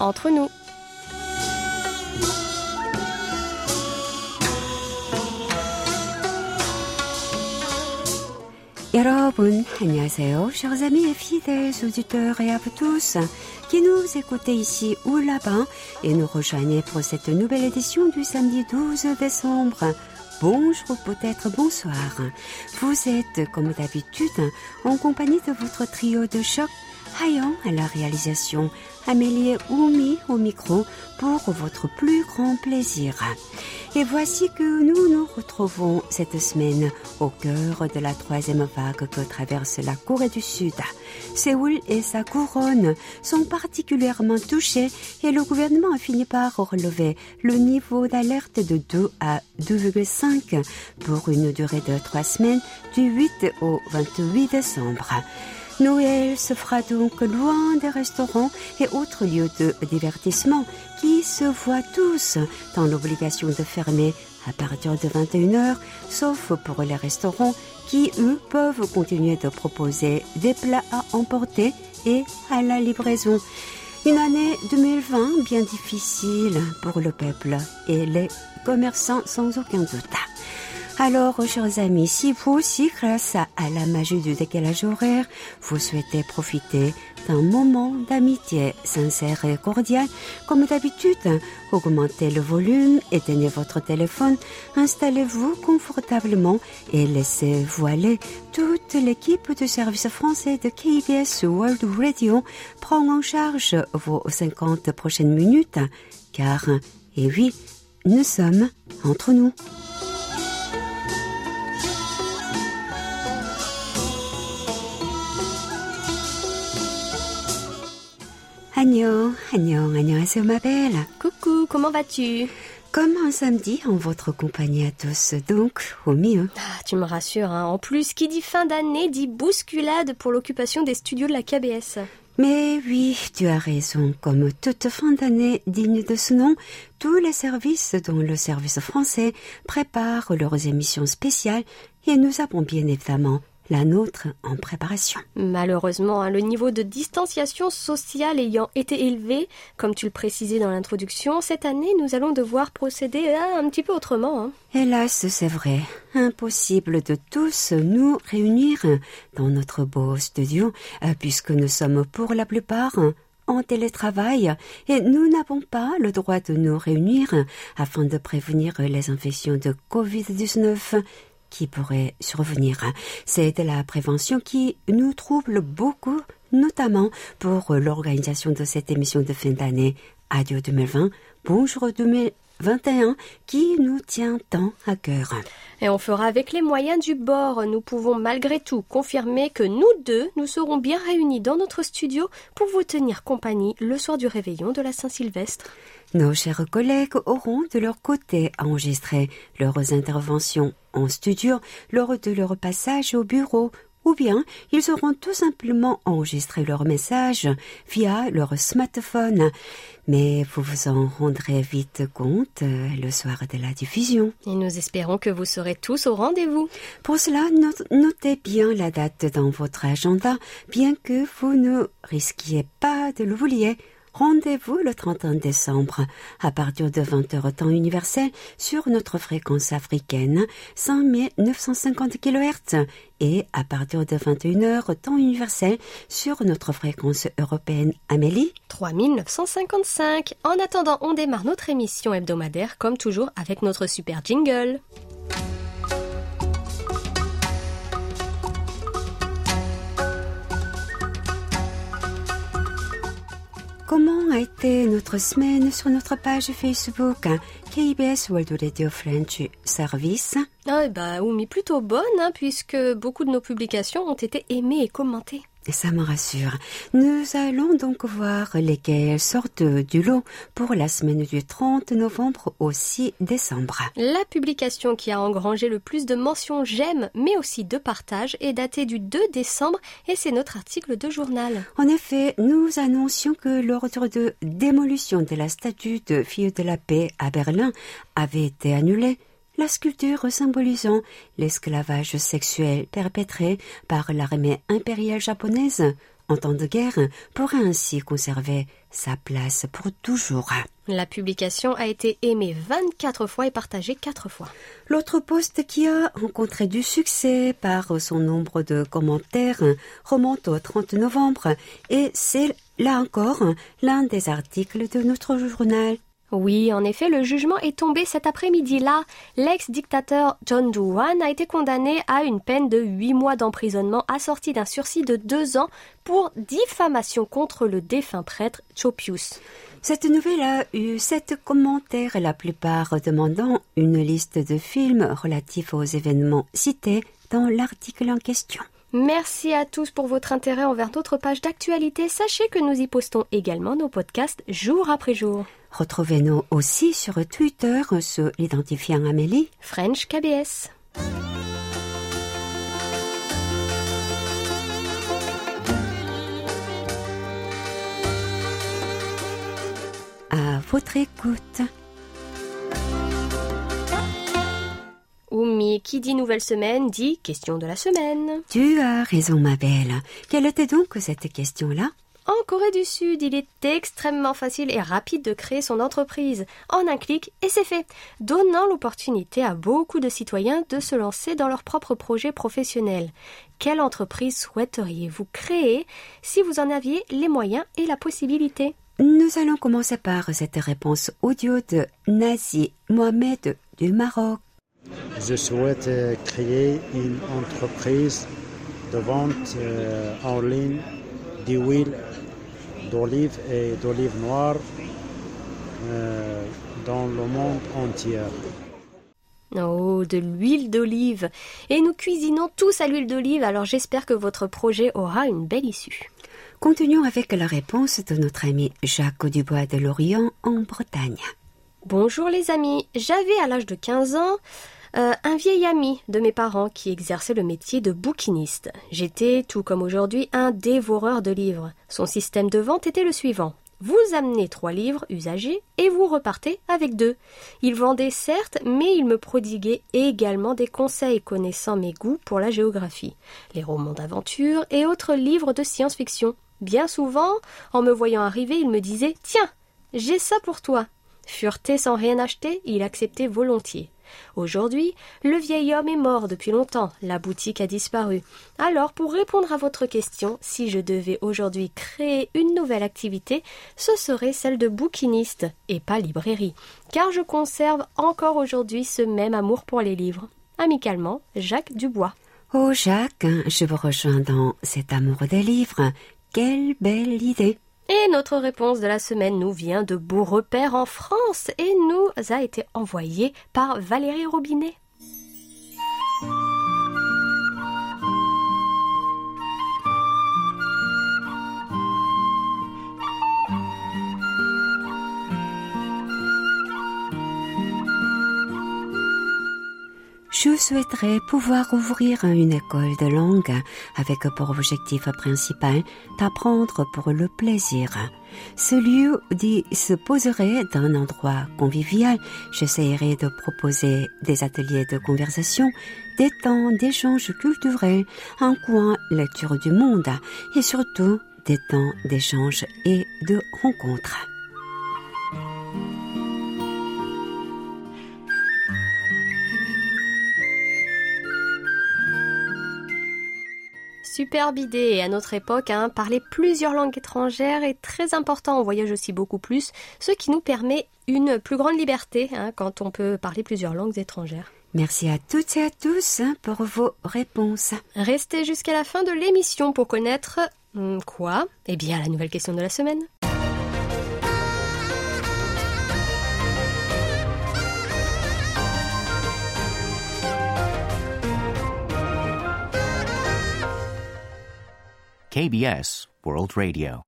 entre nous. 여러분, 안녕하세요. Chers amis et fidèles auditeurs et à vous tous qui nous écoutez ici ou là-bas et nous rejoignez pour cette nouvelle édition du samedi 12 décembre. Bonjour, peut-être bonsoir. Vous êtes, comme d'habitude, en compagnie de votre trio de choc, Hayan à la réalisation, Amélie Oumi au micro pour votre plus grand plaisir. Et voici que nous nous retrouvons cette semaine au cœur de la troisième vague que traverse la Corée du Sud. Séoul et sa couronne sont particulièrement touchés et le gouvernement a fini par relever le niveau d'alerte de 2 à 2,5 pour une durée de trois semaines du 8 au 28 décembre. Noël se fera donc loin des restaurants et autres lieux de divertissement qui se voient tous dans l'obligation de fermer à partir de 21h, sauf pour les restaurants qui, eux, peuvent continuer de proposer des plats à emporter et à la livraison. Une année 2020 bien difficile pour le peuple et les commerçants sans aucun doute. Alors, chers amis, si vous aussi, grâce à la magie du décalage horaire, vous souhaitez profiter d'un moment d'amitié sincère et cordial, comme d'habitude, augmentez le volume, éteignez votre téléphone, installez-vous confortablement et laissez-vous aller. Toute l'équipe du service français de KBS World Radio prend en charge vos 50 prochaines minutes, car, et oui, nous sommes entre nous. Agnon, Agnon, 안녕하세요, ma belle. Coucou, comment vas-tu Comme un samedi en votre compagnie à tous, donc au mieux. Ah, tu me rassures, hein. en plus, qui dit fin d'année dit bousculade pour l'occupation des studios de la KBS. Mais oui, tu as raison. Comme toute fin d'année digne de ce nom, tous les services, dont le service français, préparent leurs émissions spéciales et nous avons bien évidemment la nôtre en préparation. Malheureusement, hein, le niveau de distanciation sociale ayant été élevé, comme tu le précisais dans l'introduction, cette année, nous allons devoir procéder à un petit peu autrement. Hein. Hélas, c'est vrai. Impossible de tous nous réunir dans notre beau studio, euh, puisque nous sommes pour la plupart en télétravail et nous n'avons pas le droit de nous réunir afin de prévenir les infections de Covid-19 qui pourrait survenir. C'est la prévention qui nous trouble beaucoup, notamment pour l'organisation de cette émission de fin d'année Adieu 2020, Bonjour 2021, qui nous tient tant à cœur. Et on fera avec les moyens du bord. Nous pouvons malgré tout confirmer que nous deux, nous serons bien réunis dans notre studio pour vous tenir compagnie le soir du réveillon de la Saint-Sylvestre. Nos chers collègues auront de leur côté enregistré leurs interventions en studio lors de leur passage au bureau ou bien ils auront tout simplement enregistré leur message via leur smartphone. Mais vous vous en rendrez vite compte euh, le soir de la diffusion. Et nous espérons que vous serez tous au rendez-vous. Pour cela, notez bien la date dans votre agenda, bien que vous ne risquiez pas de l'oublier. Rendez-vous le 31 décembre à partir de 20h temps universel sur notre fréquence africaine 5950 kHz et à partir de 21h temps universel sur notre fréquence européenne Amélie 3955. En attendant, on démarre notre émission hebdomadaire comme toujours avec notre super jingle. Comment a été notre semaine sur notre page Facebook KBS World Radio French Service Ah bah oui, plutôt bonne, hein, puisque beaucoup de nos publications ont été aimées et commentées. Et ça me rassure. Nous allons donc voir lesquelles sortent du lot pour la semaine du 30 novembre au 6 décembre. La publication qui a engrangé le plus de mentions j'aime, mais aussi de partage, est datée du 2 décembre et c'est notre article de journal. En effet, nous annoncions que l'ordre de démolution de la statue de fille de la paix à Berlin avait été annulé la sculpture symbolisant l'esclavage sexuel perpétré par l'armée impériale japonaise en temps de guerre pourrait ainsi conserver sa place pour toujours. La publication a été aimée 24 fois et partagée 4 fois. L'autre poste qui a rencontré du succès par son nombre de commentaires remonte au 30 novembre et c'est là encore l'un des articles de notre journal. Oui, en effet, le jugement est tombé cet après-midi-là. L'ex-dictateur John Douan a été condamné à une peine de 8 mois d'emprisonnement assortie d'un sursis de 2 ans pour diffamation contre le défunt prêtre Chopius. Cette nouvelle a eu sept commentaires, la plupart demandant une liste de films relatifs aux événements cités dans l'article en question. Merci à tous pour votre intérêt envers notre page d'actualité. Sachez que nous y postons également nos podcasts jour après jour. Retrouvez-nous aussi sur Twitter se l'identifiant Amélie. French KBS. À votre écoute. Oumi, qui dit nouvelle semaine, dit question de la semaine. Tu as raison, ma belle. Quelle était donc cette question-là? En Corée du Sud, il est extrêmement facile et rapide de créer son entreprise. En un clic, et c'est fait, donnant l'opportunité à beaucoup de citoyens de se lancer dans leur propre projet professionnel. Quelle entreprise souhaiteriez-vous créer si vous en aviez les moyens et la possibilité? Nous allons commencer par cette réponse audio de Nazi Mohamed du Maroc. Je souhaite euh, créer une entreprise de vente euh, en ligne d'huile d'olive et d'olive noire euh, dans le monde entier. Oh, de l'huile d'olive. Et nous cuisinons tous à l'huile d'olive, alors j'espère que votre projet aura une belle issue. Continuons avec la réponse de notre ami Jacques Dubois de Lorient en Bretagne. Bonjour les amis, j'avais à l'âge de 15 ans euh, un vieil ami de mes parents qui exerçait le métier de bouquiniste. J'étais, tout comme aujourd'hui, un dévoreur de livres. Son système de vente était le suivant. Vous amenez trois livres usagés et vous repartez avec deux. Il vendait certes, mais il me prodiguait également des conseils connaissant mes goûts pour la géographie, les romans d'aventure et autres livres de science-fiction. Bien souvent, en me voyant arriver, il me disait Tiens, j'ai ça pour toi. Fureté sans rien acheter, il acceptait volontiers. Aujourd'hui, le vieil homme est mort depuis longtemps, la boutique a disparu. Alors, pour répondre à votre question, si je devais aujourd'hui créer une nouvelle activité, ce serait celle de bouquiniste et pas librairie, car je conserve encore aujourd'hui ce même amour pour les livres. Amicalement, Jacques Dubois. Oh Jacques, je vous rejoins dans cet amour des livres. Quelle belle idée. Et notre réponse de la semaine nous vient de Beau Repère en France et nous a été envoyée par Valérie Robinet. Je souhaiterais pouvoir ouvrir une école de langue avec pour objectif principal d'apprendre pour le plaisir. Ce lieu disposerait d'un endroit convivial. J'essaierai de proposer des ateliers de conversation, des temps d'échange culturel, un coin lecture du monde et surtout des temps d'échange et de rencontres. Superbe idée. Et à notre époque, hein, parler plusieurs langues étrangères est très important. On voyage aussi beaucoup plus, ce qui nous permet une plus grande liberté hein, quand on peut parler plusieurs langues étrangères. Merci à toutes et à tous hein, pour vos réponses. Restez jusqu'à la fin de l'émission pour connaître hmm, quoi? Eh bien, la nouvelle question de la semaine. KBS World Radio.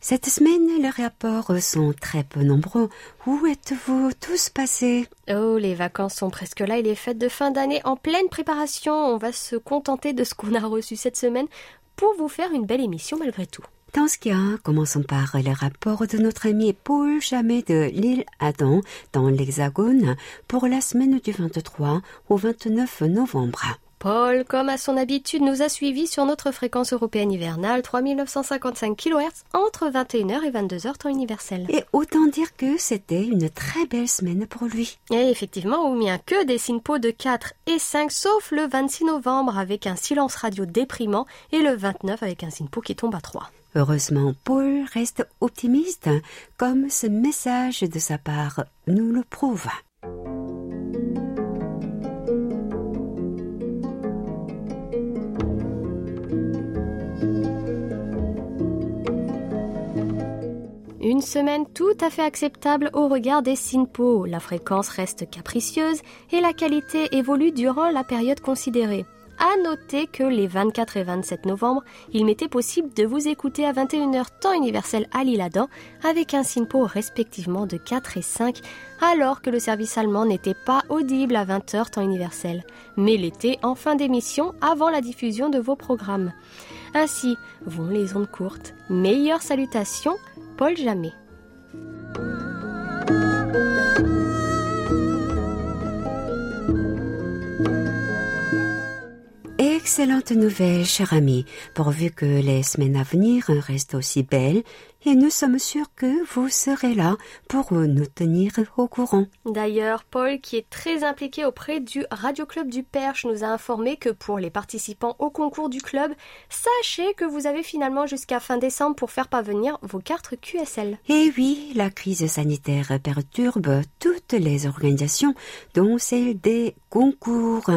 Cette semaine, les rapports sont très peu nombreux. Où êtes-vous tous passés? Oh, les vacances sont presque là et les fêtes de fin d'année en pleine préparation. On va se contenter de ce qu'on a reçu cette semaine pour vous faire une belle émission malgré tout. Dans ce cas, commençons par les rapports de notre ami Paul Jamais de l'île Adam dans l'Hexagone pour la semaine du 23 au 29 novembre. Paul, comme à son habitude, nous a suivis sur notre fréquence européenne hivernale 3955 kHz entre 21h et 22h temps universel. Et autant dire que c'était une très belle semaine pour lui. Et effectivement, ou bien que des SINPO de 4 et 5, sauf le 26 novembre avec un silence radio déprimant et le 29 avec un SINPO qui tombe à 3. Heureusement, Paul reste optimiste, comme ce message de sa part nous le prouve. Une semaine tout à fait acceptable au regard des SINPO. La fréquence reste capricieuse et la qualité évolue durant la période considérée. À noter que les 24 et 27 novembre, il m'était possible de vous écouter à 21h temps universel à l'Île-Adam avec un SINPO respectivement de 4 et 5 alors que le service allemand n'était pas audible à 20h temps universel, mais l'était en fin d'émission avant la diffusion de vos programmes. Ainsi vont les ondes courtes. Meilleures salutations, Paul Jamais. Excellente nouvelle, cher ami, pourvu que les semaines à venir restent aussi belles, et nous sommes sûrs que vous serez là pour nous tenir au courant. D'ailleurs, Paul, qui est très impliqué auprès du Radio Club du Perche, nous a informé que pour les participants au concours du club, sachez que vous avez finalement jusqu'à fin décembre pour faire parvenir vos cartes QSL. Et oui, la crise sanitaire perturbe toutes les organisations, dont celle des concours.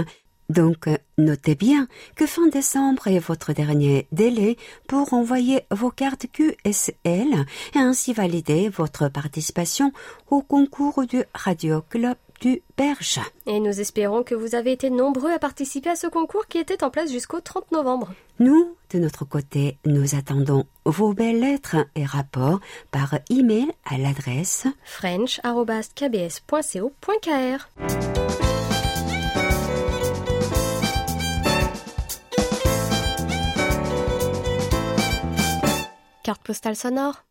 Donc, notez bien que fin décembre est votre dernier délai pour envoyer vos cartes QSL et ainsi valider votre participation au concours du Radio Club du Berge. Et nous espérons que vous avez été nombreux à participer à ce concours qui était en place jusqu'au 30 novembre. Nous, de notre côté, nous attendons vos belles lettres et rapports par email à l'adresse french.kbs.co.kr. Carte postale sonore.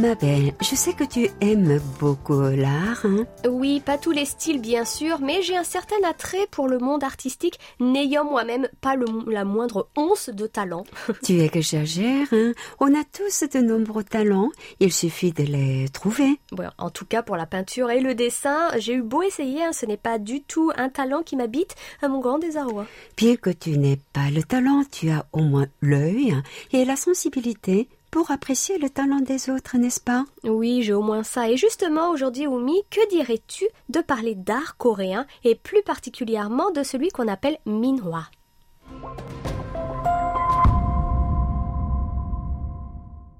Ma belle, je sais que tu aimes beaucoup l'art. Hein? Oui, pas tous les styles bien sûr, mais j'ai un certain attrait pour le monde artistique, n'ayant moi-même pas le, la moindre once de talent. tu exagères, hein? On a tous de nombreux talents, il suffit de les trouver. Bon, en tout cas, pour la peinture et le dessin, j'ai eu beau essayer, hein, ce n'est pas du tout un talent qui m'habite, à mon grand désarroi. Bien que tu n'aies pas le talent, tu as au moins l'œil et la sensibilité pour apprécier le talent des autres, n'est-ce pas Oui, j'ai au moins ça. Et justement, aujourd'hui, Oumi, que dirais-tu de parler d'art coréen et plus particulièrement de celui qu'on appelle minhwa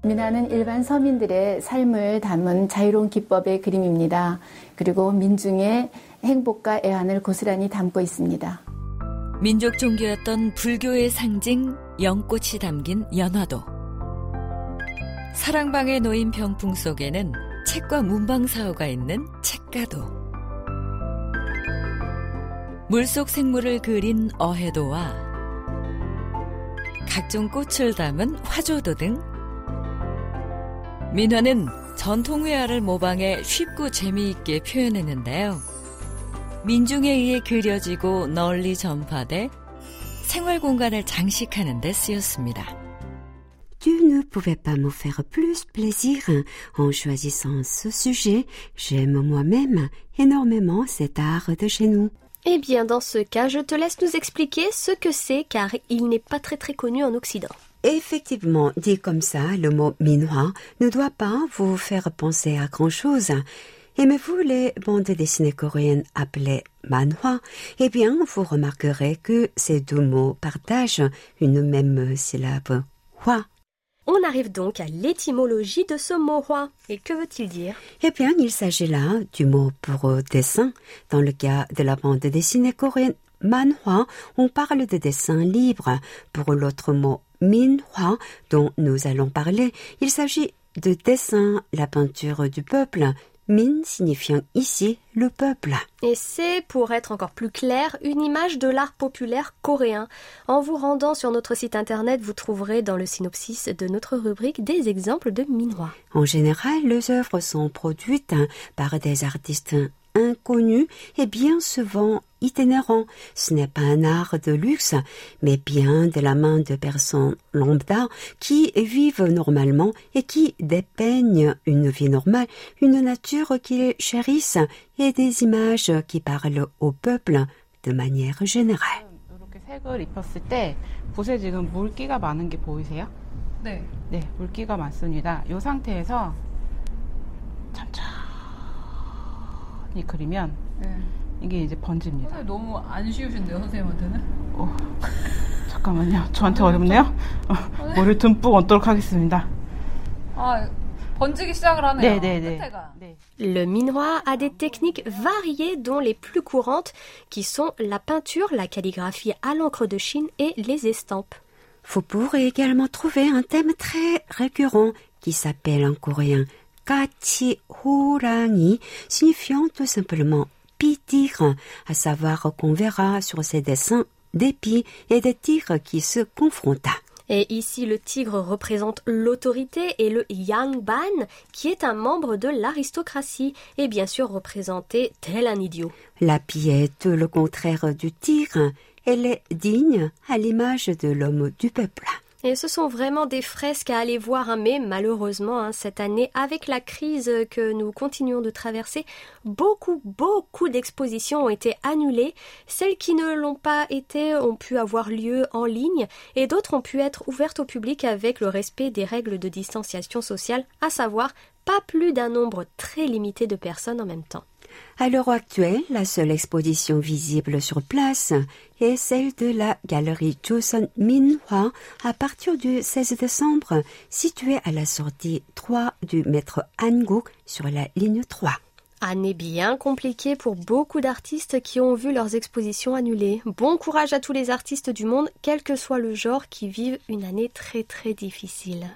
민화는 일반 서민들의 삶을 담은 자유로운 기법의 그림입니다. 그리고 민중의 행복과 애환을 고스란히 담고 있습니다. 민족 종교였던 불교의 상징 연꽃이 담긴 연화도. 사랑방에 놓인 병풍 속에는 책과 문방사호가 있는 책가도. 물속 생물을 그린 어해도와 각종 꽃을 담은 화조도 등 민화는 전통 회화를 모방해 쉽고 재미있게 표현했는데요. 민중에 의해 그려지고 널리 전파돼 생활 공간을 장식하는 데 쓰였습니다. Tu ne pouvais pas me faire plus plaisir en choisissant ce sujet. J'aime moi-même énormément cet art de chez nous. Eh bien, dans ce cas, je te laisse nous expliquer ce que c'est car il n'est pas très très connu en Occident. Effectivement, dit comme ça, le mot minhwa ne doit pas vous faire penser à grand chose. Aimez-vous les bandes dessinées coréennes appelées manhwa Eh bien, vous remarquerez que ces deux mots partagent une même syllabe. Hwa. On arrive donc à l'étymologie de ce mot roi. Et que veut-il dire? Eh bien, il s'agit là du mot pour dessin. Dans le cas de la bande dessinée coréenne manhwa, on parle de dessin libre. Pour l'autre mot minhwa, dont nous allons parler, il s'agit de dessin, la peinture du peuple. Min signifiant ici le peuple. Et c'est, pour être encore plus clair, une image de l'art populaire coréen. En vous rendant sur notre site internet, vous trouverez dans le synopsis de notre rubrique des exemples de minois. En général, les œuvres sont produites par des artistes inconnu et bien souvent itinérant. Ce n'est pas un art de luxe, mais bien de la main de personnes lambda qui vivent normalement et qui dépeignent une vie normale, une nature qu'ils chérissent et des images qui parlent au peuple de manière générale. 이렇게 색을 입혔을 때 붓에 지금 물기가 많은 게 보이세요? 네. 네, 물기가 많습니다. 이 상태에서 천천히 그리면 네. 이게 이제 번집니다. 선생님 너무 안 쉬우신데요, 선생님한테는? 어, 잠깐만요. 저한테 어렵네요. 어, 물을 듬뿍 얹도록 하겠습니다. 아, 번지기 시작을 하네요. 네, 네, 네. 끝에가. 네. Le minois a des techniques variées dont les plus courantes qui sont la peinture, la calligraphie à l'encre de Chine et les estampes. Vous pourrez également trouver un thème très récurrent qui s'appelle en coréen Signifiant tout simplement pi-tigre, à savoir qu'on verra sur ces dessins des pies et des tigres qui se confrontent. Et ici, le tigre représente l'autorité et le Yangban, qui est un membre de l'aristocratie, et bien sûr représenté tel un idiot. La pie est le contraire du tigre. Elle est digne à l'image de l'homme du peuple. Et ce sont vraiment des fresques à aller voir, hein, mais malheureusement, hein, cette année, avec la crise que nous continuons de traverser, beaucoup, beaucoup d'expositions ont été annulées. Celles qui ne l'ont pas été ont pu avoir lieu en ligne, et d'autres ont pu être ouvertes au public avec le respect des règles de distanciation sociale, à savoir pas plus d'un nombre très limité de personnes en même temps. À l'heure actuelle, la seule exposition visible sur place est celle de la galerie Joseon Minhwa à partir du 16 décembre, située à la sortie 3 du métro Hanguk sur la ligne 3. Année bien compliquée pour beaucoup d'artistes qui ont vu leurs expositions annulées. Bon courage à tous les artistes du monde, quel que soit le genre, qui vivent une année très très difficile.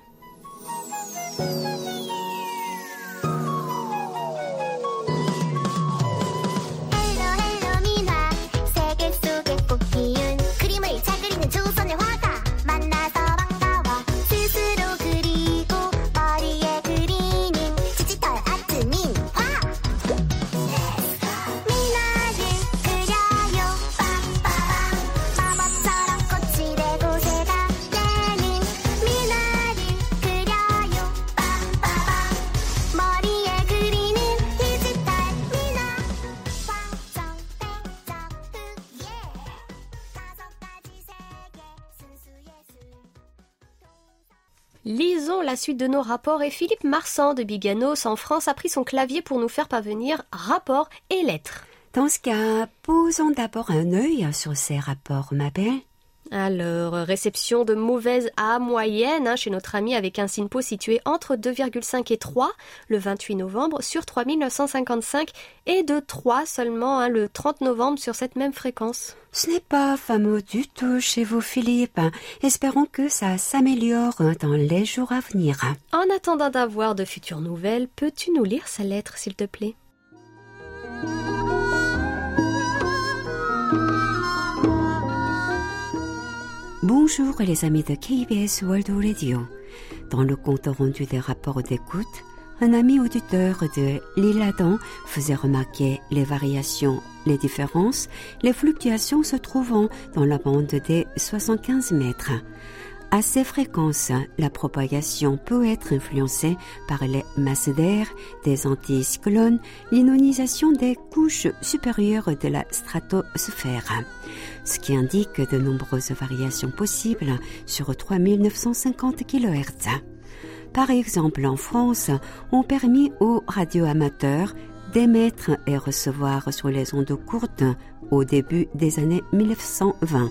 Suite de nos rapports et Philippe Marsan de Biganos en France a pris son clavier pour nous faire parvenir rapports et lettres. Dans ce cas, posons d'abord un œil sur ces rapports, ma belle. Alors, réception de mauvaise à moyenne hein, chez notre ami avec un SINPO situé entre 2,5 et 3 le 28 novembre sur 3955 et de 3 seulement hein, le 30 novembre sur cette même fréquence. Ce n'est pas fameux du tout chez vous, Philippe. Espérons que ça s'améliore dans les jours à venir. En attendant d'avoir de futures nouvelles, peux-tu nous lire sa lettre s'il te plaît? Bonjour les amis de KBS World Radio. Dans le compte rendu des rapports d'écoute, un ami auditeur de l'île Adam faisait remarquer les variations, les différences, les fluctuations se trouvant dans la bande des 75 mètres. À ces fréquences, la propagation peut être influencée par les masses d'air, des anticyclones, l'inonisation des couches supérieures de la stratosphère, ce qui indique de nombreuses variations possibles sur 3950 kHz. Par exemple, en France, ont permis aux radioamateurs d'émettre et recevoir sur les ondes courtes au début des années 1920.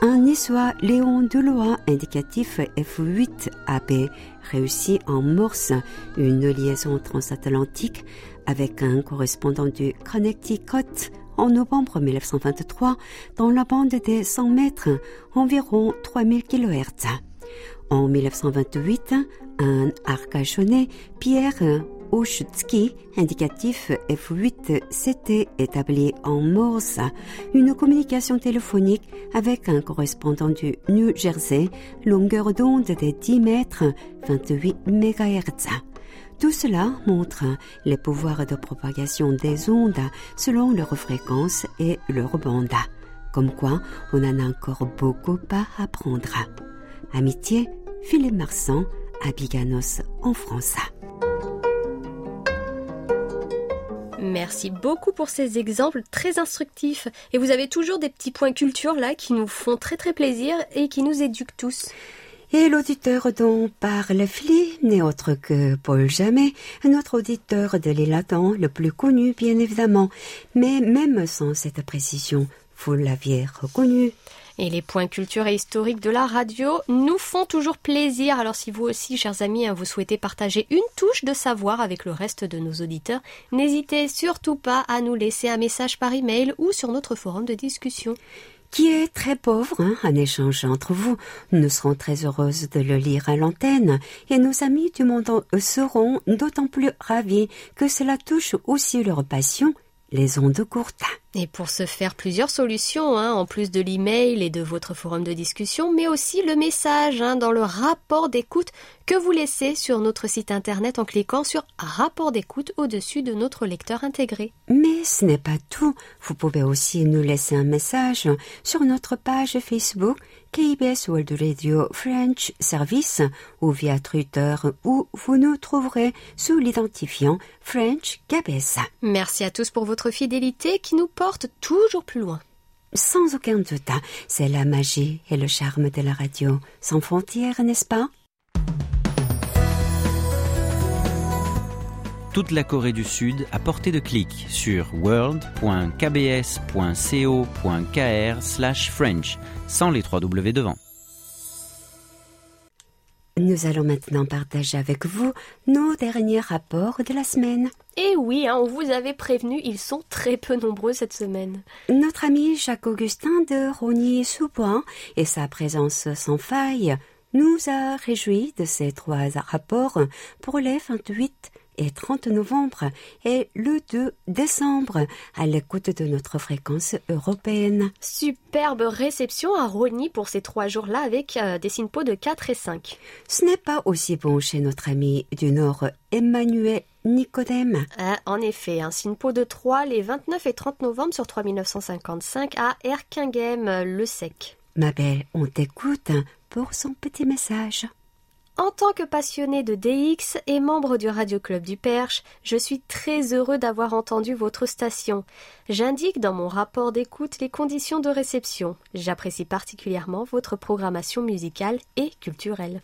Un niçois Léon Delois, indicatif F8AB, réussit en morse une liaison transatlantique avec un correspondant du Connecticut en novembre 1923 dans la bande des 100 mètres, environ 3000 kHz. En 1928, un arcachonnais, Pierre Oshutsuki, indicatif F8, s'était établi en Morse, une communication téléphonique avec un correspondant du New Jersey, longueur d'onde de 10 mètres, 28 MHz. Tout cela montre les pouvoirs de propagation des ondes selon leur fréquence et leur bande. Comme quoi, on en a encore beaucoup à apprendre. Amitié, Philippe Marsan, à Biganos en France. Merci beaucoup pour ces exemples très instructifs. Et vous avez toujours des petits points culture là qui nous font très très plaisir et qui nous éduquent tous. Et l'auditeur dont parle Philippe n'est autre que Paul Jamet, notre auditeur de l'élatant le plus connu bien évidemment. Mais même sans cette précision, vous l'aviez reconnu. Et les points culture et historiques de la radio nous font toujours plaisir. Alors si vous aussi, chers amis, hein, vous souhaitez partager une touche de savoir avec le reste de nos auditeurs, n'hésitez surtout pas à nous laisser un message par email ou sur notre forum de discussion. qui est très pauvre, hein, un échange entre vous. Nous serons très heureuses de le lire à l'antenne et nos amis du monde seront d'autant plus ravis que cela touche aussi leur passion, les ondes courtes. Et pour ce faire, plusieurs solutions, hein, en plus de l'email et de votre forum de discussion, mais aussi le message hein, dans le rapport d'écoute que vous laissez sur notre site internet en cliquant sur rapport d'écoute au-dessus de notre lecteur intégré. Mais ce n'est pas tout. Vous pouvez aussi nous laisser un message sur notre page Facebook KBS World Radio French Service ou via Twitter où vous nous trouverez sous l'identifiant French KBS. Merci à tous pour votre fidélité qui nous porte toujours plus loin. Sans aucun doute, c'est la magie et le charme de la radio sans frontières, n'est-ce pas? Toute la Corée du Sud à portée de clic sur world.kbs.co.kr/french sans les trois W devant. Nous allons maintenant partager avec vous nos derniers rapports de la semaine. Et oui, hein, on vous avait prévenu, ils sont très peu nombreux cette semaine. Notre ami Jacques-Augustin de Rogny-sous-Bois et sa présence sans faille nous a réjouis de ces trois rapports pour les 28 et 30 novembre et le 2 décembre à l'écoute de notre fréquence européenne. Superbe réception à Rony pour ces trois jours-là avec euh, des SINPO de 4 et 5. Ce n'est pas aussi bon chez notre ami du Nord Emmanuel Nicodème. Ah, en effet, un SINPO de 3 les 29 et 30 novembre sur 3955 à Erkinghem, le sec. Ma belle, on t'écoute pour son petit message. En tant que passionné de DX et membre du Radio Club du Perche, je suis très heureux d'avoir entendu votre station. J'indique dans mon rapport d'écoute les conditions de réception. J'apprécie particulièrement votre programmation musicale et culturelle.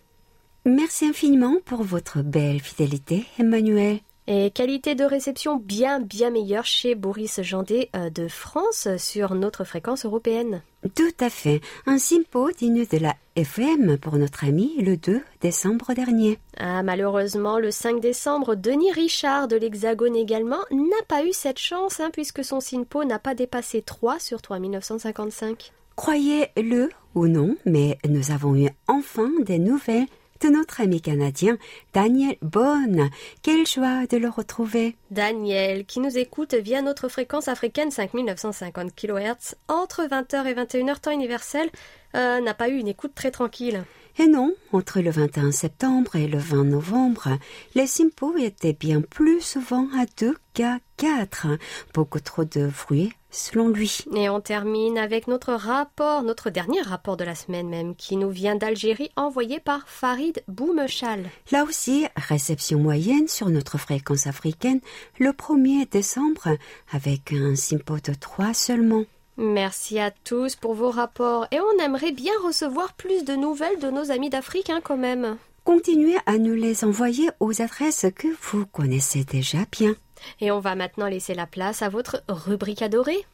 Merci infiniment pour votre belle fidélité, Emmanuel. Et qualité de réception bien bien meilleure chez Boris Jandé euh, de France sur notre fréquence européenne. Tout à fait. Un simpo digne de la FM pour notre ami le 2 décembre dernier. Ah, malheureusement, le 5 décembre, Denis Richard de l'Hexagone également n'a pas eu cette chance hein, puisque son SINPO n'a pas dépassé 3 sur 3955. Croyez-le ou non, mais nous avons eu enfin des nouvelles notre ami canadien Daniel Bonne. Quelle joie de le retrouver. Daniel, qui nous écoute via notre fréquence africaine 5950 kHz entre 20h et 21h temps universel, euh, n'a pas eu une écoute très tranquille. Et non, entre le 21 septembre et le 20 novembre, les simpos étaient bien plus souvent à deux qu'à quatre. Beaucoup trop de fruits, selon lui. Et on termine avec notre rapport, notre dernier rapport de la semaine même, qui nous vient d'Algérie, envoyé par Farid Boumechal. Là aussi, réception moyenne sur notre fréquence africaine le 1er décembre, avec un simpo de 3 seulement. Merci à tous pour vos rapports et on aimerait bien recevoir plus de nouvelles de nos amis d'Afrique hein, quand même. Continuez à nous les envoyer aux adresses que vous connaissez déjà bien. Et on va maintenant laisser la place à votre rubrique adorée.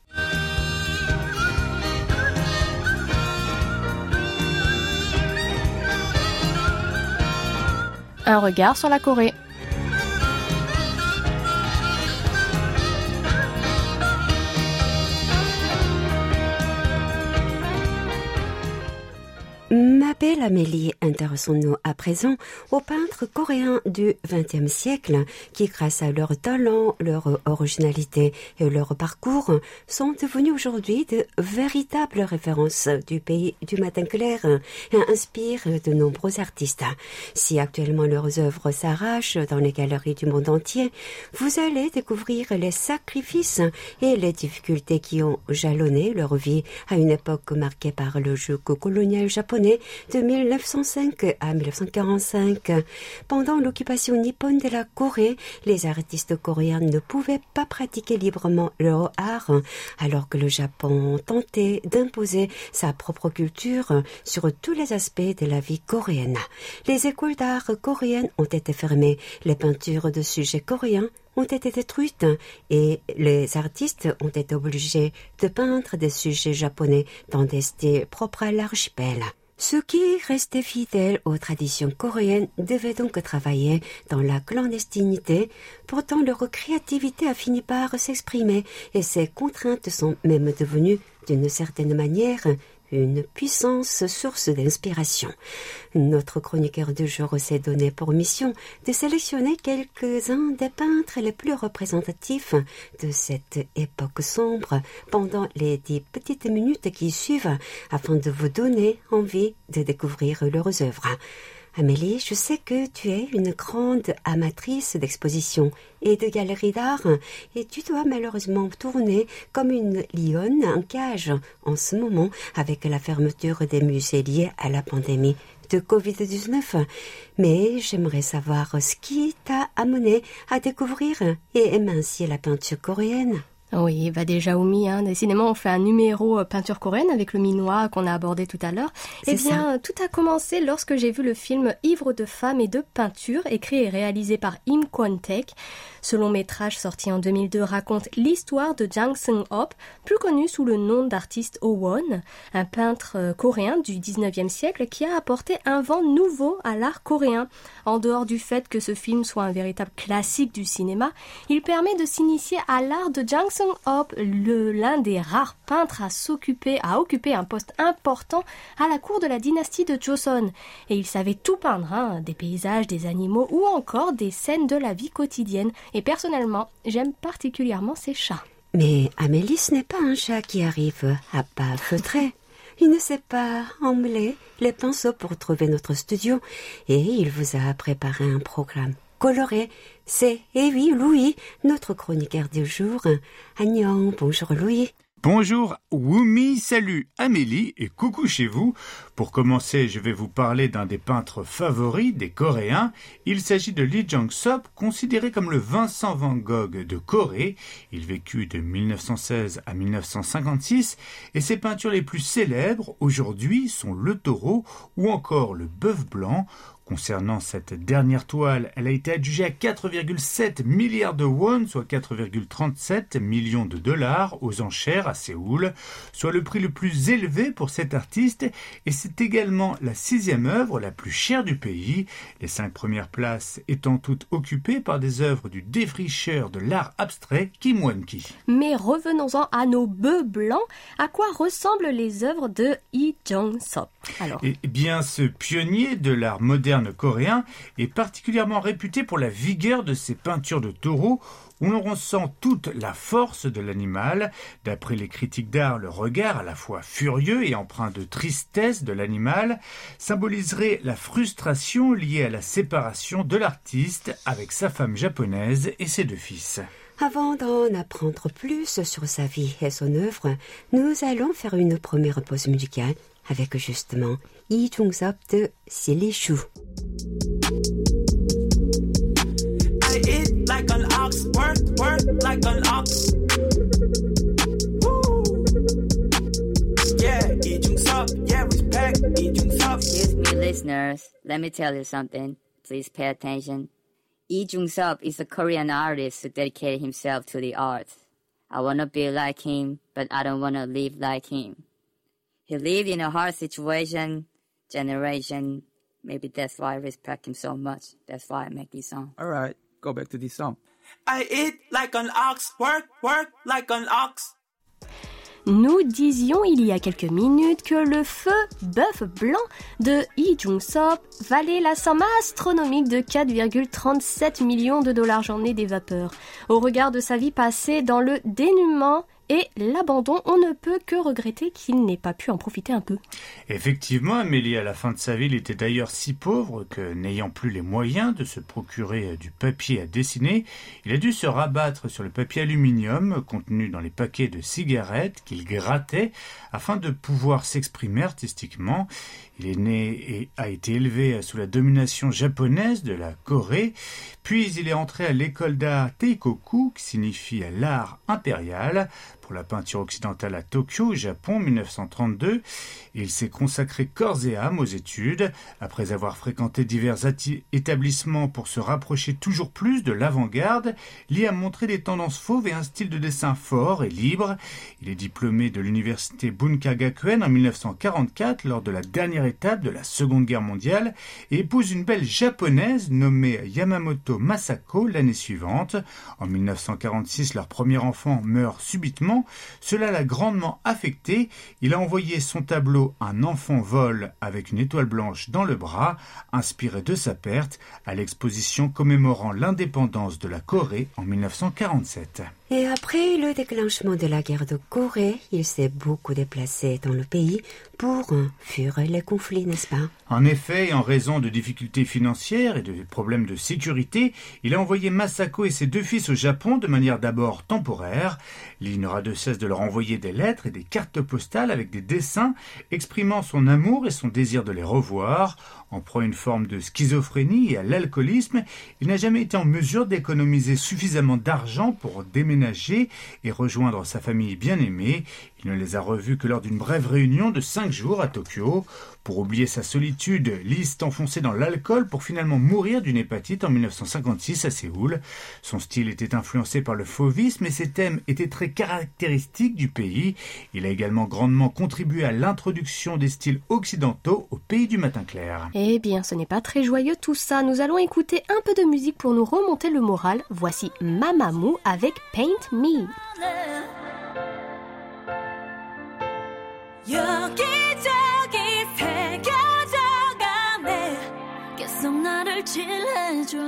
Un regard sur la Corée. Belle Amélie, intéressons-nous à présent aux peintres coréens du XXe siècle qui, grâce à leur talent, leur originalité et leur parcours, sont devenus aujourd'hui de véritables références du pays du matin clair et inspirent de nombreux artistes. Si actuellement leurs œuvres s'arrachent dans les galeries du monde entier, vous allez découvrir les sacrifices et les difficultés qui ont jalonné leur vie à une époque marquée par le jeu colonial japonais de 1905 à 1945. Pendant l'occupation nippone de la Corée, les artistes coréens ne pouvaient pas pratiquer librement leur art, alors que le Japon tentait d'imposer sa propre culture sur tous les aspects de la vie coréenne. Les écoles d'art coréennes ont été fermées, les peintures de sujets coréens ont été détruites et les artistes ont été obligés de peindre des sujets japonais dans des styles propres à l'archipel. Ceux qui restaient fidèles aux traditions coréennes devaient donc travailler dans la clandestinité. Pourtant, leur créativité a fini par s'exprimer et ces contraintes sont même devenues, d'une certaine manière, une puissance source d'inspiration. Notre chroniqueur du jour s'est donné pour mission de sélectionner quelques-uns des peintres les plus représentatifs de cette époque sombre pendant les dix petites minutes qui suivent afin de vous donner envie de découvrir leurs œuvres. Amélie, je sais que tu es une grande amatrice d'expositions et de galeries d'art et tu dois malheureusement tourner comme une lionne en cage en ce moment avec la fermeture des musées liés à la pandémie de Covid-19. Mais j'aimerais savoir ce qui t'a amené à découvrir et aimer ainsi la peinture coréenne. Oui, bah déjà Oumi, hein, décidément on fait un numéro euh, peinture coréenne avec le minois qu'on a abordé tout à l'heure. Eh bien, tout a commencé lorsque j'ai vu le film Ivre de femmes et de peinture, écrit et réalisé par Im Kwon-taek. Ce long métrage sorti en 2002 raconte l'histoire de Jang Seung-hop, plus connu sous le nom d'artiste Oh-won, un peintre euh, coréen du 19e siècle qui a apporté un vent nouveau à l'art coréen. En dehors du fait que ce film soit un véritable classique du cinéma, il permet de s'initier à l'art de Jang Le- l'un des rares peintres à s'occuper, à occuper un poste important à la cour de la dynastie de Joseon. Et il savait tout peindre, hein, des paysages, des animaux ou encore des scènes de la vie quotidienne. Et personnellement, j'aime particulièrement ces chats. Mais Amélie, ce n'est pas un chat qui arrive à pas feutrer. Il ne sait pas emmeler les pinceaux pour trouver notre studio et il vous a préparé un programme coloré. C'est, eh oui, Louis, notre chroniqueur du jour. Agnon, bonjour Louis. Bonjour Wumi, salut Amélie et coucou chez vous. Pour commencer, je vais vous parler d'un des peintres favoris des Coréens. Il s'agit de Lee Jong-sop, considéré comme le Vincent Van Gogh de Corée. Il vécut de 1916 à 1956 et ses peintures les plus célèbres aujourd'hui sont Le Taureau ou encore Le Bœuf Blanc. Concernant cette dernière toile, elle a été adjugée à 4,7 milliards de won, soit 4,37 millions de dollars aux enchères à Séoul, soit le prix le plus élevé pour cet artiste, et c'est également la sixième œuvre la plus chère du pays, les cinq premières places étant toutes occupées par des œuvres du défricheur de l'art abstrait Kim Won-ki. Mais revenons-en à nos bœufs blancs. À quoi ressemblent les œuvres de Lee Jong-sop Eh bien, ce pionnier de l'art moderne coréen est particulièrement réputé pour la vigueur de ses peintures de taureaux où l'on ressent toute la force de l'animal. D'après les critiques d'art, le regard à la fois furieux et empreint de tristesse de l'animal symboliserait la frustration liée à la séparation de l'artiste avec sa femme japonaise et ses deux fils. Avant d'en apprendre plus sur sa vie et son œuvre, nous allons faire une première pause musicale avec justement Lee Jung-sop de Silly. I eat like an ox, work, work like an ox. Yeah, yeah, me, listeners. Let me tell you something. Please pay attention. Lee Jung Sub is a Korean artist who dedicated himself to the arts. I wanna be like him, but I don't wanna live like him. He lived in a hard situation, generation, Maybe that's why I respect him so much. That's why I make this song. All right, go back to this song. I eat like an ox, work, work like an ox. Nous disions il y a quelques minutes que le feu bœuf blanc de Lee Jung-sop valait la somme astronomique de 4,37 millions de dollars journée des vapeurs. Au regard de sa vie passée dans le dénuement et l'abandon, on ne peut que regretter qu'il n'ait pas pu en profiter un peu. Effectivement, Amélie, à la fin de sa vie, était d'ailleurs si pauvre que, n'ayant plus les moyens de se procurer du papier à dessiner, il a dû se rabattre sur le papier aluminium contenu dans les paquets de cigarettes qu'il grattait afin de pouvoir s'exprimer artistiquement. Il est né et a été élevé sous la domination japonaise de la Corée, puis il est entré à l'école d'art Teikoku, qui signifie l'art impérial, pour la peinture occidentale à Tokyo, Japon, 1932. Il s'est consacré corps et âme aux études, après avoir fréquenté divers établissements pour se rapprocher toujours plus de l'avant-garde. Lee a montré des tendances fauves et un style de dessin fort et libre. Il est diplômé de l'université Bunka Gakuen en 1944 lors de la dernière étape de la Seconde Guerre mondiale et épouse une belle japonaise nommée Yamamoto Masako l'année suivante. En 1946, leur premier enfant meurt subitement. Cela l'a grandement affecté. Il a envoyé son tableau Un enfant vole avec une étoile blanche dans le bras, inspiré de sa perte, à l'exposition commémorant l'indépendance de la Corée en 1947. Et après le déclenchement de la guerre de Corée, il s'est beaucoup déplacé dans le pays pour fuir les conflits, n'est-ce pas? En effet, et en raison de difficultés financières et de problèmes de sécurité, il a envoyé Masako et ses deux fils au Japon de manière d'abord temporaire. Lee n'aura de cesse de leur envoyer des lettres et des cartes postales avec des dessins exprimant son amour et son désir de les revoir. En proie à une forme de schizophrénie et à l'alcoolisme, il n'a jamais été en mesure d'économiser suffisamment d'argent pour déménager et rejoindre sa famille bien-aimée. Il ne les a revus que lors d'une brève réunion de cinq jours à Tokyo. Pour oublier sa solitude, Lee s'est enfoncé dans l'alcool pour finalement mourir d'une hépatite en 1956 à Séoul. Son style était influencé par le fauvisme et ses thèmes étaient très caractéristiques du pays. Il a également grandement contribué à l'introduction des styles occidentaux au pays du matin clair. Eh bien, ce n'est pas très joyeux tout ça. Nous allons écouter un peu de musique pour nous remonter le moral. Voici Mamamoo avec Paint Me. 여기저기 새겨져가네. 계속 나를 칠해줘.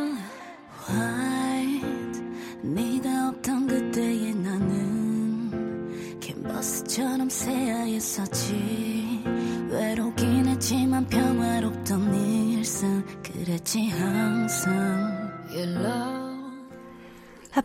White 네가 없던 그때의 나는 캔버스처럼 새하였었지. 외롭긴 했지만 평화롭던 일상 그랬지 항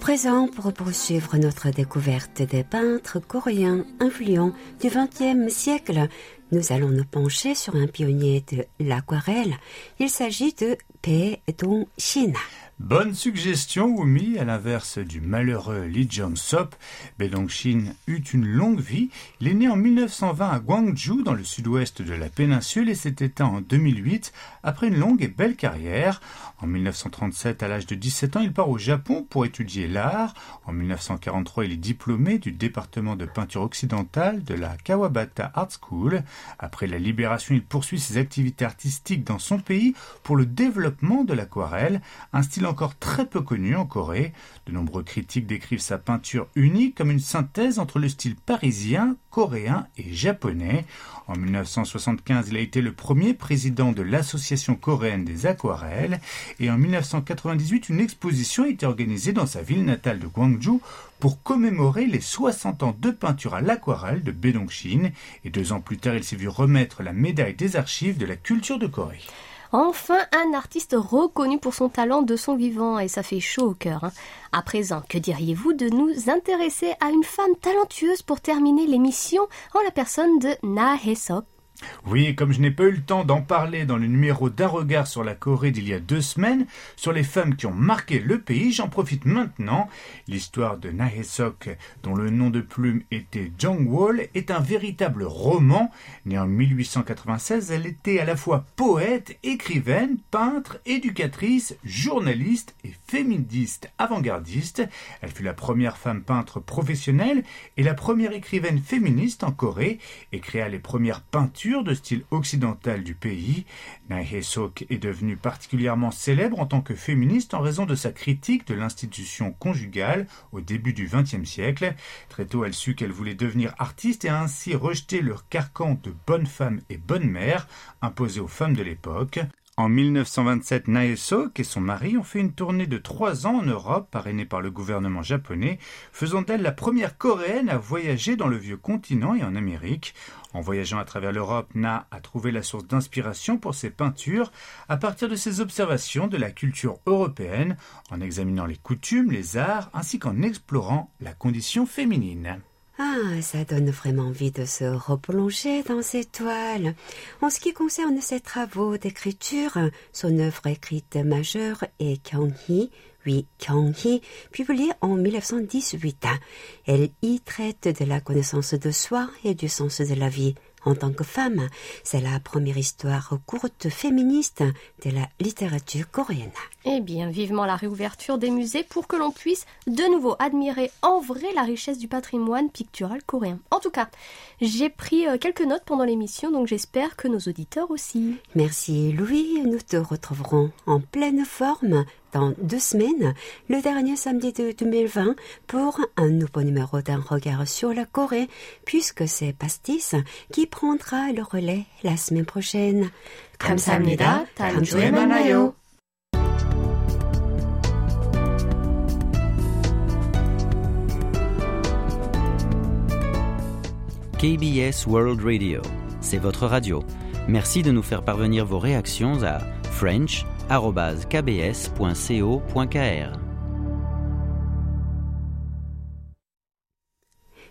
présent, pour poursuivre notre découverte des peintres coréens influents du XXe siècle, nous allons nous pencher sur un pionnier de l'aquarelle. Il s'agit de Bae Dong-shin. Bonne suggestion, Wumi, à l'inverse du malheureux Lee Jong-sop. Bae-dong-shin eut une longue vie. Il est né en 1920 à Gwangju, dans le sud-ouest de la péninsule, et s'est éteint en 2008, après une longue et belle carrière. En 1937, à l'âge de 17 ans, il part au Japon pour étudier l'art. En 1943, il est diplômé du département de peinture occidentale de la Kawabata Art School. Après la libération, il poursuit ses activités artistiques dans son pays pour le développement de l'aquarelle, un style encore très peu connu en Corée. De nombreux critiques décrivent sa peinture unique comme une synthèse entre le style parisien, coréen et japonais. En 1975, il a été le premier président de l'Association coréenne des aquarelles et en 1998, une exposition a été organisée dans sa ville natale de Gwangju pour commémorer les 60 ans de peinture à l'aquarelle de Bae-dong-shin et deux ans plus tard, il s'est vu remettre la médaille des archives de la culture de Corée. Enfin, un artiste reconnu pour son talent de son vivant, et ça fait chaud au cœur. hein. À présent, que diriez-vous de nous intéresser à une femme talentueuse pour terminer l'émission en la personne de Na Hye-sok Oui, comme je n'ai pas eu le temps d'en parler dans le numéro d'un regard sur la Corée d'il y a deux semaines, sur les femmes qui ont marqué le pays, j'en profite maintenant. L'histoire de Nahe-sok, dont le nom de plume était Jong-wol, est un véritable roman. Née en 1896, elle était à la fois poète, écrivaine, peintre, éducatrice, journaliste et féministe avant-gardiste. Elle fut la première femme peintre professionnelle et la première écrivaine féministe en Corée et créa les premières peintures de style occidental du pays. Nae Hye-sok est devenue particulièrement célèbre en tant que féministe en raison de sa critique de l'institution conjugale au début du XXe siècle. Très tôt, elle sut qu'elle voulait devenir artiste et a ainsi rejeté le carcan de bonne femme et bonne mère imposé aux femmes de l'époque. En 1927, Nae-sok et son mari ont fait une tournée de trois ans en Europe, parrainée par le gouvernement japonais, faisant d'elle la première coréenne à voyager dans le vieux continent et en Amérique. En voyageant à travers l'Europe, Na a trouvé la source d'inspiration pour ses peintures à partir de ses observations de la culture européenne, en examinant les coutumes, les arts, ainsi qu'en explorant la condition féminine. Ah, ça donne vraiment envie de se replonger dans ces toiles. En ce qui concerne ses travaux d'écriture, son œuvre écrite majeure est Kyung-hee, oui, Kyung-hee, publiée en 1918. Elle y traite de la connaissance de soi et du sens de la vie. En tant que femme, c'est la première histoire courte féministe de la littérature coréenne. Eh bien, vivement la réouverture des musées pour que l'on puisse de nouveau admirer en vrai la richesse du patrimoine pictural coréen. En tout cas, j'ai pris euh, quelques notes pendant l'émission, donc j'espère que nos auditeurs aussi. Merci Louis, nous te retrouverons en pleine forme dans deux semaines, le dernier samedi de 2020, pour un nouveau numéro d'un regard sur la Corée, puisque c'est Pastis qui prendra le relais la semaine prochaine. 감사합니다. 다음 주에 만나요. KBS World Radio, c'est votre radio. Merci de nous faire parvenir vos réactions à french.kbs.co.kr.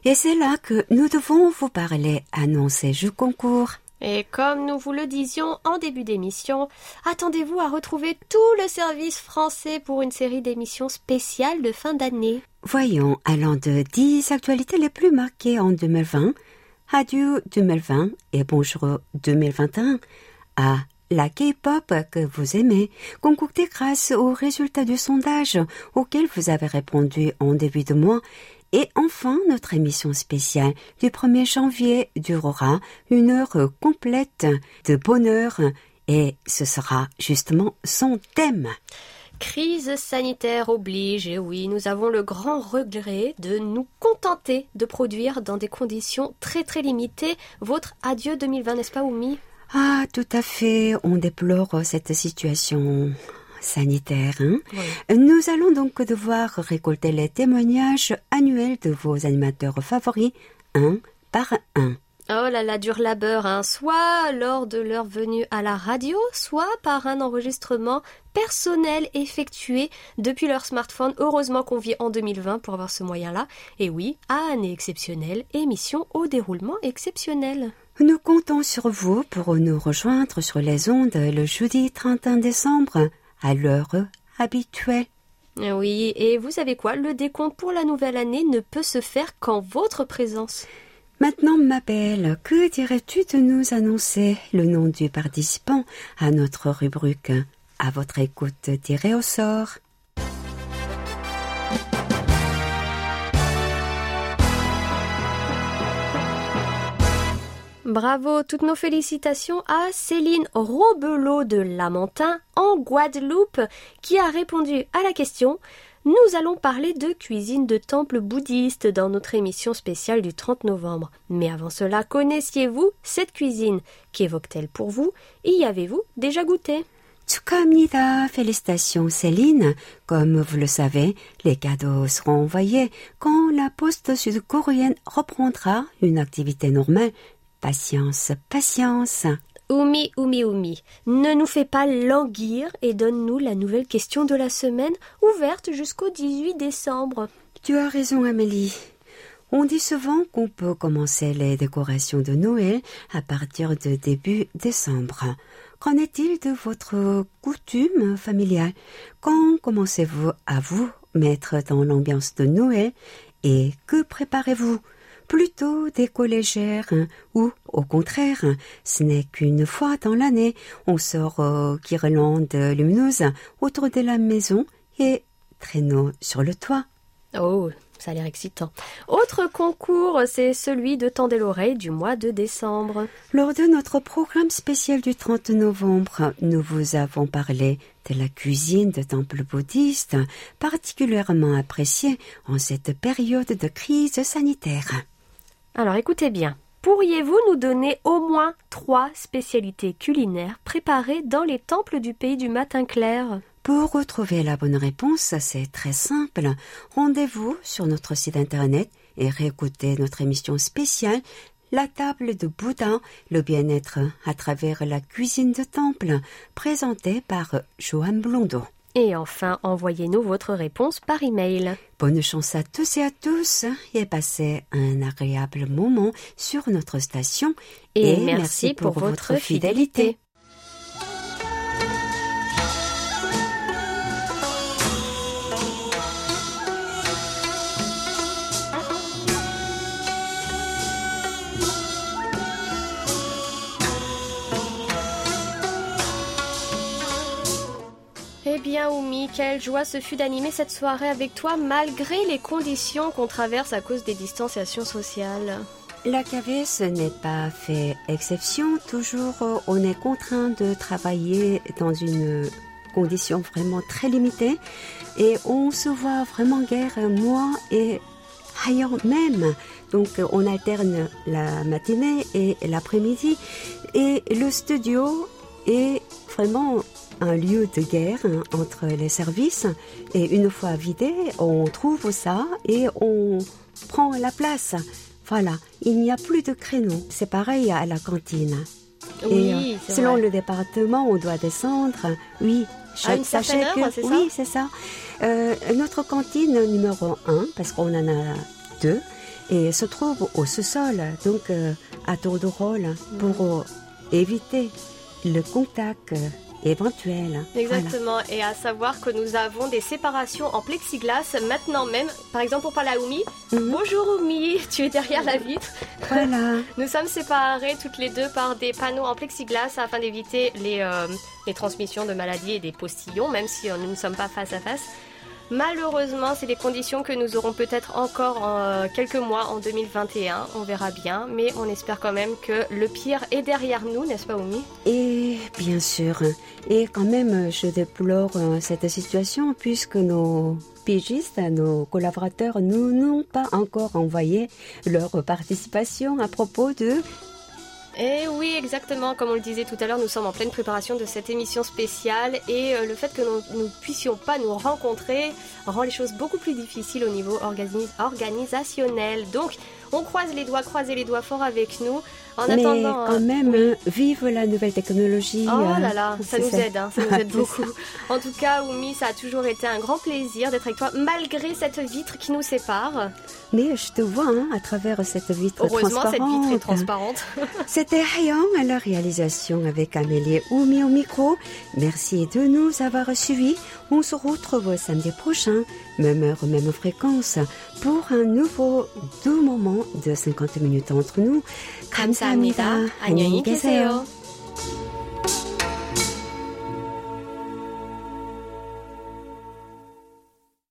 Et c'est là que nous devons vous parler annoncer jeu concours. Et comme nous vous le disions en début d'émission, attendez-vous à retrouver tout le service français pour une série d'émissions spéciales de fin d'année. Voyons, allant de 10 actualités les plus marquées en 2020, Adieu 2020 et Bonjour 2021, à la K-pop que vous aimez, concoctée grâce aux résultats du sondage auquel vous avez répondu en début de mois, et enfin, notre émission spéciale du 1er janvier durera une heure complète de bonheur et ce sera justement son thème. Crise sanitaire oblige, et oui, nous avons le grand regret de nous contenter de produire dans des conditions très très limitées votre adieu 2020, n'est-ce pas Oumi? Ah, tout à fait, on déplore cette situation sanitaire. hein. Nous allons donc devoir récolter les témoignages annuels de vos animateurs favoris, un par un. Oh là là, dur labeur, hein. soit lors de leur venue à la radio, soit par un enregistrement personnel effectué depuis leur smartphone. Heureusement qu'on vit en 2020 pour avoir ce moyen-là. Et oui, année exceptionnelle, émission au déroulement exceptionnel. Nous comptons sur vous pour nous rejoindre sur les ondes le jeudi 31 décembre à l'heure habituelle. Oui, et vous savez quoi, le décompte pour la nouvelle année ne peut se faire qu'en votre présence. Maintenant, ma belle, que dirais-tu de nous annoncer? Le nom du participant à notre rubrique À votre écoute tirée au sort Bravo, toutes nos félicitations à Céline Robelot de Lamentin en Guadeloupe qui a répondu à la question nous allons parler de cuisine de temple bouddhiste dans notre émission spéciale du 30 novembre. Mais avant cela, connaissiez-vous cette cuisine Qu'évoque-t-elle pour vous? Y avez-vous déjà goûté? Félicitations Céline. Comme vous le savez, les cadeaux seront envoyés quand la poste sud-coréenne reprendra une activité normale Patience, patience. Oumi, Oumi, Oumi, ne nous fais pas languir et donne-nous la nouvelle question de la semaine ouverte jusqu'au 18 décembre. Tu as raison, Amélie. On dit souvent qu'on peut commencer les décorations de Noël à partir de début décembre. Qu'en est-il de votre coutume familiale? Quand commencez-vous à vous mettre dans l'ambiance de Noël et que préparez-vous? Plutôt des légères hein, ou au contraire, ce n'est qu'une fois dans l'année, on sort aux guirlandes lumineuses autour de la maison et traîneau sur le toit. Oh, ça a l'air excitant. Autre concours, c'est celui de Tendez l'oreille du mois de décembre. Lors de notre programme spécial du 30 novembre, nous vous avons parlé de la cuisine de temples bouddhistes, particulièrement appréciée en cette période de crise sanitaire. Alors écoutez bien. Pourriez-vous nous donner au moins trois spécialités culinaires préparées dans les temples du pays du matin clair? Pour retrouver la bonne réponse, c'est très simple. Rendez-vous sur notre site internet et réécoutez notre émission spéciale La table de Bouddha, le bien-être à travers la cuisine de temple, présentée par Joanne Blondeau. Et enfin, envoyez-nous votre réponse par email. Bonne chance à tous et à tous et passez un agréable moment sur notre station. Et, merci, pour, votre fidélité. Bien, Oumi, quelle joie ce fut d'animer cette soirée avec toi malgré les conditions qu'on traverse à cause des distanciations sociales. La KVS n'est pas fait exception. Toujours, euh, on est contraint de travailler dans une condition vraiment très limitée et on se voit vraiment guère, moi et ailleurs même. Donc, on alterne la matinée et l'après-midi et le studio est vraiment un lieu de guerre hein, entre les services et une fois vidé, on trouve ça et on prend la place. Voilà, il n'y a plus de créneau. C'est pareil à la cantine. Oui, et euh, selon vrai. le département, on doit descendre. Oui, À une sachez heure, que c'est ça oui, c'est ça. Euh, notre cantine numéro 1, parce qu'on en a deux, et se trouve au sous-sol, donc euh, à tour de rôle, pour euh, éviter le contact euh, éventuel. Voilà. Exactement, et à savoir que nous avons des séparations en plexiglas maintenant même. Par exemple, pour parler à Oumi, bonjour Oumi, tu es derrière la vitre. Voilà. Nous sommes séparés toutes les deux par des panneaux en plexiglas afin d'éviter les, euh, les transmissions de maladies et des postillons, même si euh, nous ne sommes pas face à face. Malheureusement, c'est des conditions que nous aurons peut-être encore en euh, quelques mois en 2021. On verra bien, mais on espère quand même que le pire est derrière nous, n'est-ce pas, Oumi? Et bien sûr, et quand même, je déplore euh, cette situation puisque nos pigistes, nos collaborateurs, nous n'ont pas encore envoyé leur participation à propos de Et oui, exactement. Comme on le disait tout à l'heure, nous sommes en pleine préparation de cette émission spéciale et euh, le fait que nous ne puissions pas nous rencontrer rend les choses beaucoup plus difficiles au niveau organi- organisationnel. Donc, on croise les doigts, croisez les doigts fort avec nous. En Mais attendant, quand euh, même, oui. euh, vive la nouvelle technologie. Oh euh, là là, ça nous aide, hein, ça nous aide beaucoup. En tout cas, Oumi, ça a toujours été un grand plaisir d'être avec toi, malgré cette vitre qui nous sépare. Mais je te vois hein, à travers cette vitre Heureusement, cette transparente. vitre est transparente. C'était Rayon à la réalisation avec Amélie Oumi au micro. Merci de nous avoir suivis. On se retrouve samedi prochain, même heure, même fréquence, pour un nouveau doux moment de 50 minutes entre nous. 감사합니다. 안녕히 계세요.